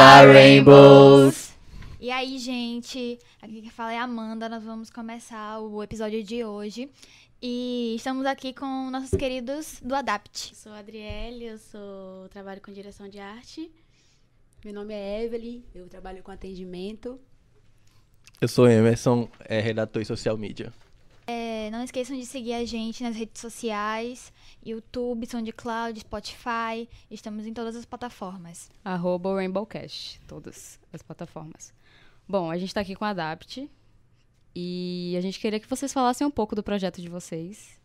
Olá, Rainbows! E aí, gente? Aqui que fala é a Amanda. Nós vamos começar o episódio de hoje. E estamos aqui com nossos queridos do Adapt. Eu sou a Adriele, eu sou trabalho com direção de arte. Meu nome é Evelyn, eu trabalho com atendimento. Eu sou Emerson, é redator e social media. É, não esqueçam de seguir a gente nas redes sociais, YouTube, SoundCloud, Spotify. Estamos em todas as plataformas. Arroba Rainbowcast, todas as plataformas. Bom, a gente está aqui com a Adapt e a gente queria que vocês falassem um pouco do projeto de vocês.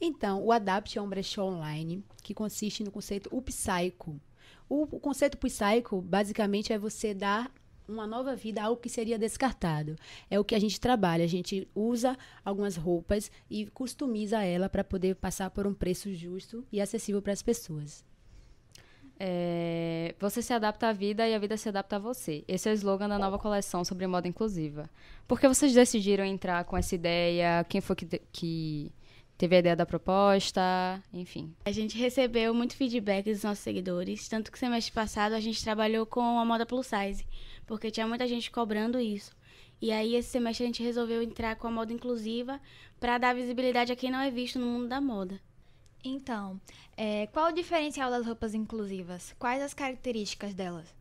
Então, o Adapt é um brechó online que consiste no conceito upcycle. O, o conceito upcycle, basicamente, é você dar uma nova vida algo que seria descartado. É o que a gente trabalha. A gente usa algumas roupas e customiza ela para poder passar por um preço justo e acessível para as pessoas. É, você se adapta à vida e a vida se adapta a você. Esse é o slogan da nova coleção sobre moda inclusiva. Por que vocês decidiram entrar com essa ideia? Quem foi que, que teve a ideia da proposta? Enfim. A gente recebeu muito feedback dos nossos seguidores, tanto que semestre passado a gente trabalhou com a moda plus size, porque tinha muita gente cobrando isso. E aí esse semestre a gente resolveu entrar com a moda inclusiva para dar visibilidade a quem não é visto no mundo da moda. Então, é, qual o diferencial das roupas inclusivas? Quais as características delas?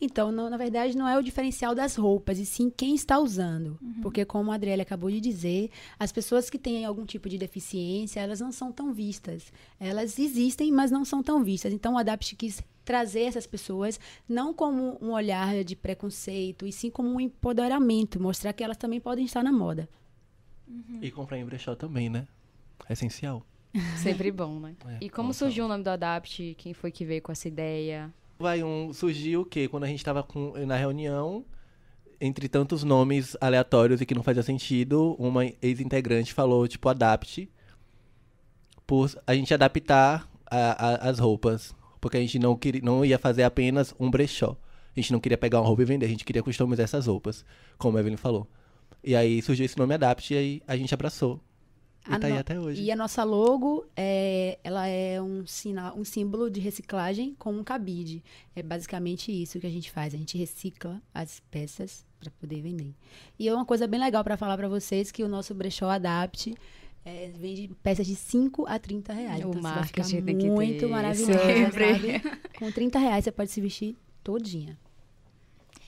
Então, não, na verdade, não é o diferencial das roupas, e sim quem está usando. Uhum. Porque, como a Adriele acabou de dizer, as pessoas que têm algum tipo de deficiência, elas não são tão vistas. Elas existem, mas não são tão vistas. Então, o Adapt quis trazer essas pessoas não como um olhar de preconceito, e sim como um empoderamento, mostrar que elas também podem estar na moda. Uhum. E comprar em brechó também, né? É essencial. Sempre bom, né? É, e como surgiu o nome do Adapt? Quem foi que veio com essa ideia? Vai um surgiu o quê? Quando a gente estava na reunião, entre tantos nomes aleatórios e que não fazia sentido, uma ex-integrante falou tipo Adapt, por a gente adaptar a, a, as roupas, porque a gente não queria, não ia fazer apenas um brechó. A gente não queria pegar uma roupa e vender, a gente queria customizar essas roupas, como a Evelyn falou. E aí surgiu esse nome Adapt e aí a gente abraçou. E a tá aí até hoje. E a nossa logo, é, ela é um, sinal, um símbolo de reciclagem com um cabide. É basicamente isso que a gente faz. A gente recicla as peças para poder vender. E é uma coisa bem legal para falar para vocês que o nosso brechó Adapt é, vende peças de 5 a 30 reais. O então, marketing tem que muito maravilhoso, sabe? Com 30 reais você pode se vestir todinha.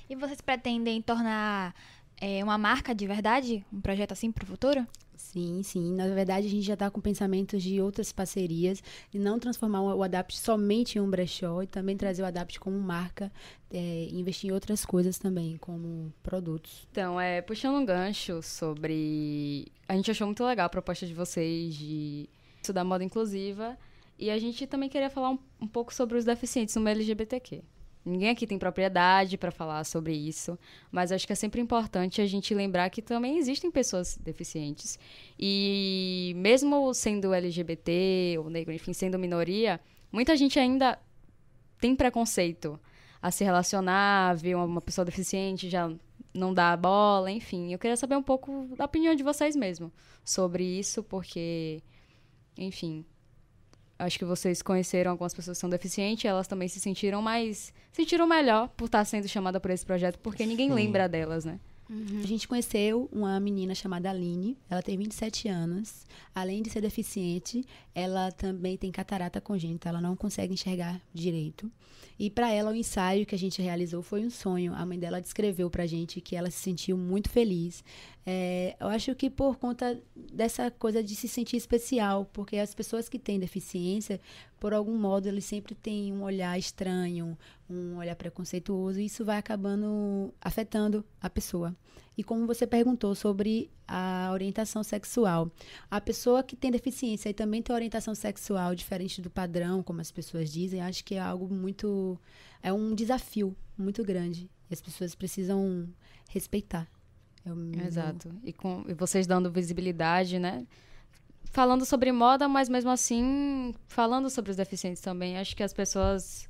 E vocês pretendem tornar é, uma marca de verdade? Um projeto assim para o futuro? Sim, sim. Na verdade, a gente já está com pensamentos de outras parcerias e não transformar o Adapt somente em um brechó e também trazer o Adapt como marca é, investir em outras coisas também, como produtos. Então, é, puxando um gancho sobre. A gente achou muito legal a proposta de vocês de estudar moda inclusiva e a gente também queria falar um, um pouco sobre os deficientes no LGBTQ. Ninguém aqui tem propriedade para falar sobre isso, mas acho que é sempre importante a gente lembrar que também existem pessoas deficientes. E mesmo sendo LGBT ou negro, enfim, sendo minoria, muita gente ainda tem preconceito a se relacionar, ver uma pessoa deficiente já não dá bola, enfim. Eu queria saber um pouco da opinião de vocês mesmo sobre isso, porque, enfim, acho que vocês conheceram algumas pessoas que são deficientes, elas também se sentiram mais. sentiram melhor por estar sendo chamada por esse projeto, porque ninguém Sim. lembra delas, né? Uhum. A gente conheceu uma menina chamada Aline, ela tem 27 anos. Além de ser deficiente, ela também tem catarata congênita, ela não consegue enxergar direito. E para ela, o ensaio que a gente realizou foi um sonho. A mãe dela descreveu para a gente que ela se sentiu muito feliz. É, eu acho que por conta dessa coisa de se sentir especial, porque as pessoas que têm deficiência, por algum modo, eles sempre têm um olhar estranho, um olhar preconceituoso, e isso vai acabando afetando a pessoa. E como você perguntou sobre a orientação sexual, a pessoa que tem deficiência e também tem orientação sexual diferente do padrão, como as pessoas dizem, acho que é algo muito. é um desafio muito grande. E as pessoas precisam respeitar. É Exato. E, com, e vocês dando visibilidade, né? Falando sobre moda, mas mesmo assim falando sobre os deficientes também. Acho que as pessoas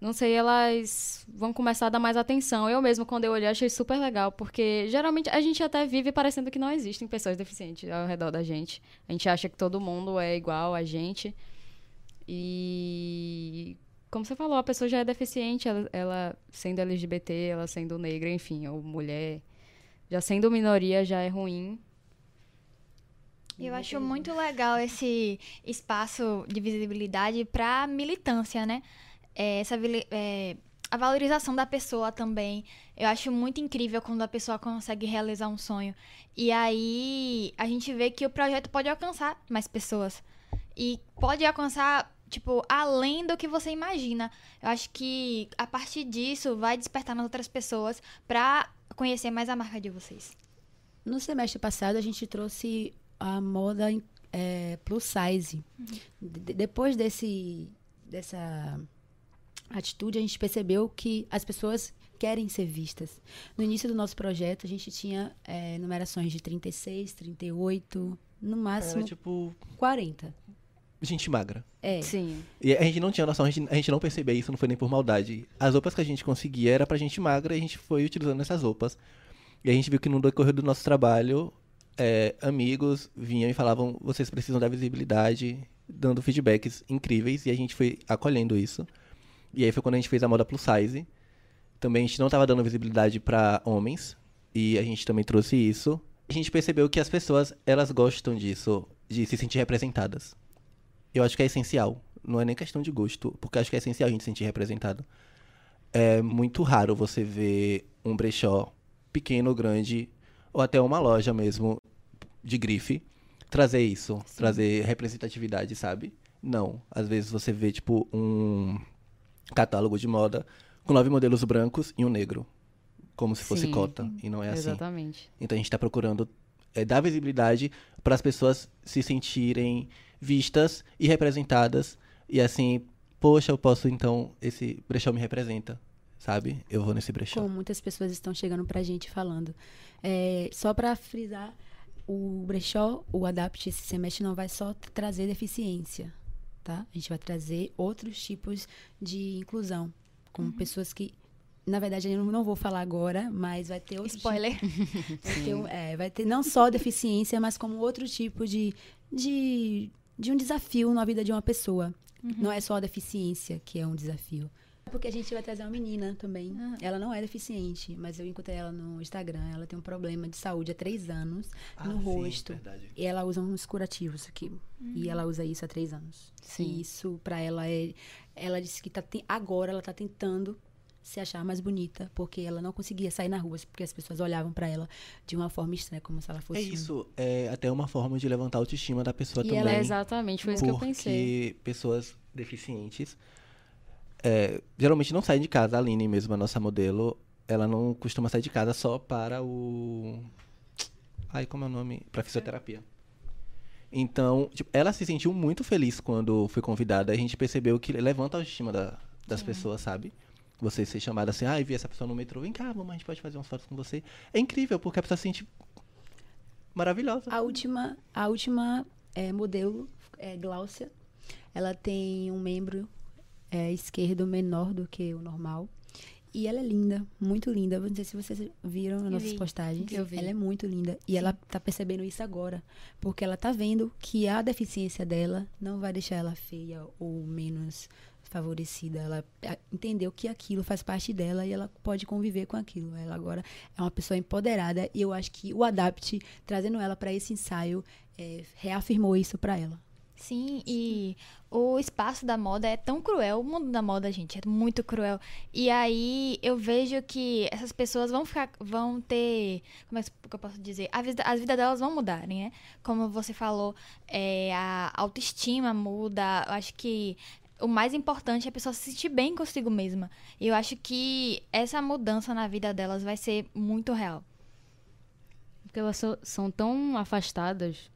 não sei, elas vão começar a dar mais atenção. Eu mesmo, quando eu olhei, achei super legal, porque geralmente a gente até vive parecendo que não existem pessoas deficientes ao redor da gente. A gente acha que todo mundo é igual a gente. E como você falou, a pessoa já é deficiente, ela, ela sendo LGBT, ela sendo negra, enfim, ou mulher, já sendo minoria já é ruim. Eu acho muito legal esse espaço de visibilidade para militância, né? É, essa é, a valorização da pessoa também. Eu acho muito incrível quando a pessoa consegue realizar um sonho. E aí a gente vê que o projeto pode alcançar mais pessoas. E pode alcançar, tipo, além do que você imagina. Eu acho que a partir disso vai despertar nas outras pessoas para conhecer mais a marca de vocês. No semestre passado, a gente trouxe a moda é, plus size. De- depois desse, dessa atitude, a gente percebeu que as pessoas querem ser vistas. No início do nosso projeto, a gente tinha é, numerações de 36, 38, no máximo Era tipo. 40. Gente magra. É. Sim. E a gente não tinha noção, a gente, a gente não percebia isso, não foi nem por maldade. As roupas que a gente conseguia era pra gente magra e a gente foi utilizando essas roupas. E a gente viu que no decorrer do nosso trabalho, é, amigos vinham e falavam: vocês precisam da visibilidade, dando feedbacks incríveis, e a gente foi acolhendo isso. E aí foi quando a gente fez a moda plus size. Também a gente não estava dando visibilidade pra homens, e a gente também trouxe isso. A gente percebeu que as pessoas, elas gostam disso, de se sentir representadas. Eu acho que é essencial. Não é nem questão de gosto, porque acho que é essencial a gente se sentir representado. É muito raro você ver um brechó pequeno, grande, ou até uma loja mesmo de grife, trazer isso, trazer representatividade, sabe? Não. Às vezes você vê, tipo, um catálogo de moda com nove modelos brancos e um negro. Como se fosse Sim. cota. E não é assim. Exatamente. Então a gente está procurando é, dar visibilidade para as pessoas se sentirem vistas e representadas. E assim, poxa, eu posso então, esse brechó me representa, sabe? Eu vou nesse brechó. Como muitas pessoas estão chegando pra gente falando. É, só pra frisar, o brechó, o Adapt esse semestre não vai só trazer deficiência, tá? A gente vai trazer outros tipos de inclusão, como pessoas que na verdade, eu não vou falar agora, mas vai ter outro Spoiler. Tipo, vai, ter, um- é, vai ter não só deficiência, mas como outro tipo de, de, de um desafio na vida de uma pessoa. Não é só a deficiência que é um desafio. Porque a gente vai trazer uma menina também. Ela não é deficiente, mas eu encontrei ela no Instagram. Ela tem um problema de saúde há três anos Ah, no sim, rosto. verdade. E ela usa uns curativos aqui. E ela usa isso há três anos. Sim. E isso, pra ela, é. Ela disse que tá, ten- agora ela tá tentando se achar mais bonita, porque ela não conseguia sair na rua, porque as pessoas olhavam pra ela de uma forma estranha, como se ela fosse. É isso, é até uma forma de levantar a autoestima da pessoa E também. ela é Exatamente, foi isso que eu pensei. Porque pessoas deficientes é, geralmente não saem de casa. A Aline mesmo, a nossa modelo, ela não costuma sair de casa só para o. Ai, como é o nome? Para fisioterapia. Então, tipo, ela se sentiu muito feliz quando foi convidada. A gente percebeu que levanta a autoestima da- das pessoas, sabe? Você ser chamada assim, ah, vi essa pessoa no metrô, vem cá, mamãe, a gente pode fazer umas fotos com você. É incrível, porque a pessoa se sente maravilhosa. A última, a última é, modelo é Gláucia. Ela tem um membro é, esquerdo menor do que o normal. E ela é linda, muito linda. Não sei se vocês viram nas Eu nossas vi. postagens. Eu vi. Ela é muito linda. E ela tá percebendo isso agora. Porque ela tá vendo que a deficiência dela não vai deixar ela feia ou menos favorecida. Ela a- entendeu que aquilo faz parte dela e ela pode conviver com aquilo. Ela agora é uma pessoa empoderada e eu acho que o Adapt, trazendo ela para esse ensaio, é, reafirmou isso para ela. Sim, e o espaço da moda é tão cruel, o mundo da moda, gente, é muito cruel. E aí eu vejo que essas pessoas vão ficar, vão ter, como é que eu posso dizer? A vida, as vidas delas vão mudarem, né? Como você falou, é, a autoestima muda. Eu acho que o mais importante é a pessoa se sentir bem consigo mesma. E eu acho que essa mudança na vida delas vai ser muito real. Porque elas são tão afastadas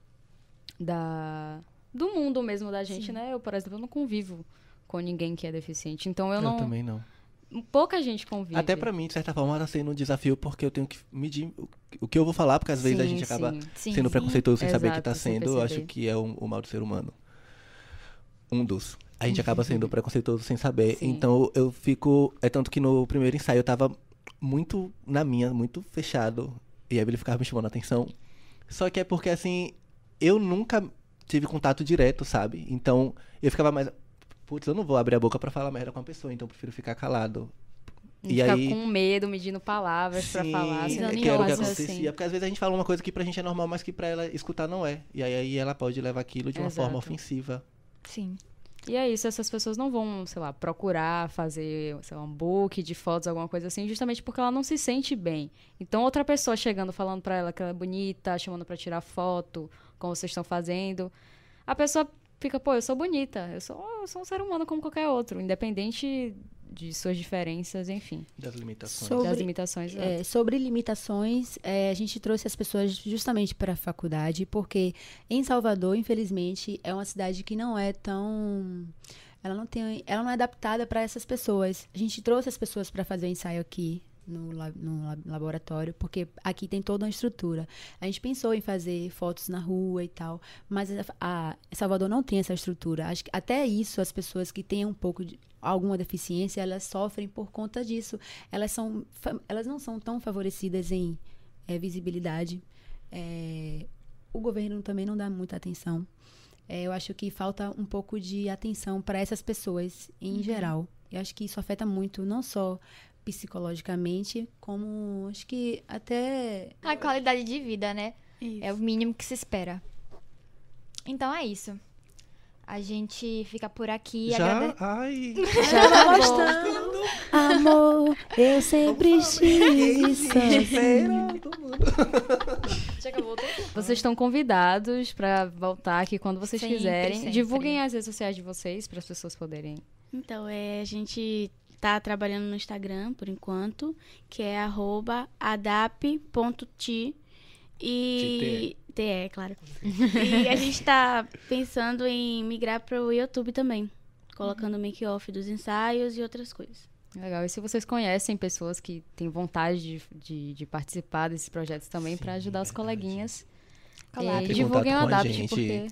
da do mundo mesmo da gente, né? Eu, por exemplo, não convivo com ninguém que é deficiente. Então eu, Eu não. também não. Pouca gente convive. Até pra mim, de certa forma, tá sendo um desafio porque eu tenho que medir o- o que eu vou falar, porque às vezes a Sim, gente acaba sim. Sim. sendo preconceituoso sem saber que Exato, tá sendo. Eu acho que é um- o mal do ser humano. Um dos. A gente acaba sendo preconceituoso sem saber. Sim. Então eu fico. É tanto que no primeiro ensaio eu tava muito na minha, muito fechado. E a Emily ficava me chamando a atenção. Só que é porque assim, eu nunca tive contato direto, sabe? Então eu ficava mais. putz, eu não vou abrir a boca pra falar merda com a pessoa, então eu prefiro ficar calado. E, E ficar aí- com medo, medindo palavras pra falar. Sendo que era o que acontecia. assim. Porque às vezes a gente fala uma coisa que pra gente é normal, mas que pra ela escutar não é. E aí, aí ela pode levar aquilo de uma Exato. forma ofensiva. Sim. E é isso, essas pessoas não vão, sei lá, procurar fazer, sei lá, um book de fotos, alguma coisa assim, justamente porque ela não se sente bem. Então, outra pessoa chegando, falando pra ela que ela é bonita, chamando pra tirar foto, como vocês estão fazendo, a pessoa fica, pô, eu sou bonita, eu sou, eu sou um ser humano como qualquer outro, independente de suas diferenças, enfim, Das limitações. Sobre- das limitações. É, sobre limitações, é, a gente trouxe as pessoas justamente para a faculdade, porque em Salvador, infelizmente, é uma cidade que não é tão. Ela não, tem, ela não é adaptada para essas pessoas. A gente trouxe as pessoas para fazer o ensaio aqui no, no la- laboratório, porque aqui tem toda uma estrutura. A gente pensou em fazer fotos na rua e tal, mas a, a- Salvador não tem essa estrutura. Acho que até isso as pessoas que têm um pouco de alguma deficiência, elas sofrem por conta disso. Elas são elas não são tão favorecidas em eh, visibilidade. Eh, o governo também não dá muita atenção. Eh, eu acho que falta um pouco de atenção para essas pessoas em geral. Eu acho que isso afeta muito, não só psicologicamente, como acho que até A qualidade de vida, né? É o mínimo que se espera. Então é isso. A gente fica por aqui. Já? agrade- Ai. Já tá gostando. Amor, eu sempre estive sozinho. Vocês estão convidados pra voltar aqui quando vocês Sempre, quiserem. sempre. Divulguem as redes sociais de vocês para as pessoas poderem. Então, é, a gente tá trabalhando no Instagram por enquanto, que é arroba adap.ti e TE, claro. e a gente tá pensando em migrar pro YouTube também, colocando make-off dos ensaios e outras coisas. Legal. E se vocês conhecem pessoas que têm vontade de, de, de participar desses projetos também para ajudar os coleguinhas, em divulguem o Adapt, porque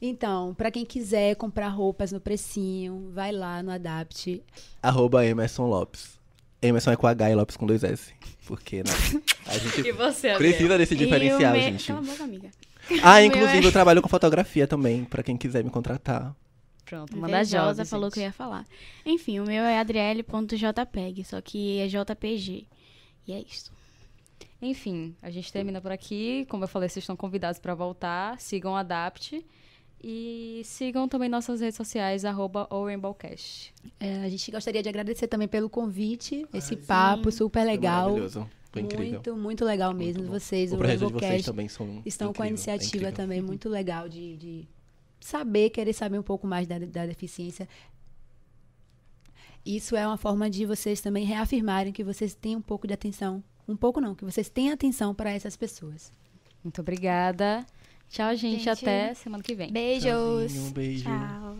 Então, para quem quiser comprar roupas no precinho, vai lá no Adapt. Arroba Emerson Lopes. Emerson é com H e Lopes com dois S. Porque, né? A gente você, precisa desse E diferencial, me- gente. Cala a boca, amiga. Ah, inclusive é- eu trabalho com fotografia também, pra quem quiser me contratar. Pronto, manda a Josa, falou que eu ia falar. Enfim, o meu é adriele.jpeg, só que é JPG. E é isso. Enfim, a gente termina por aqui. Como eu falei, vocês estão convidados para voltar. Sigam o Adapt. E sigam também nossas redes sociais, arroba ou Rainbowcast. É, a gente gostaria de agradecer também pelo convite, esse sim. papo super Foi legal. maravilhoso. Foi incrível. Muito, muito legal mesmo. Muito vocês, o o projeto de vocês também são estão com a incrível, é iniciativa incrível. também muito legal de, de saber, querer saber um pouco mais da, da deficiência. Isso é uma forma de vocês também reafirmarem que vocês têm um pouco de atenção. Um pouco não, que vocês tenham atenção para essas pessoas. Muito obrigada. Tchau, gente. gente até semana que vem. Beijos. Tchauzinho, um beijo. Tchau.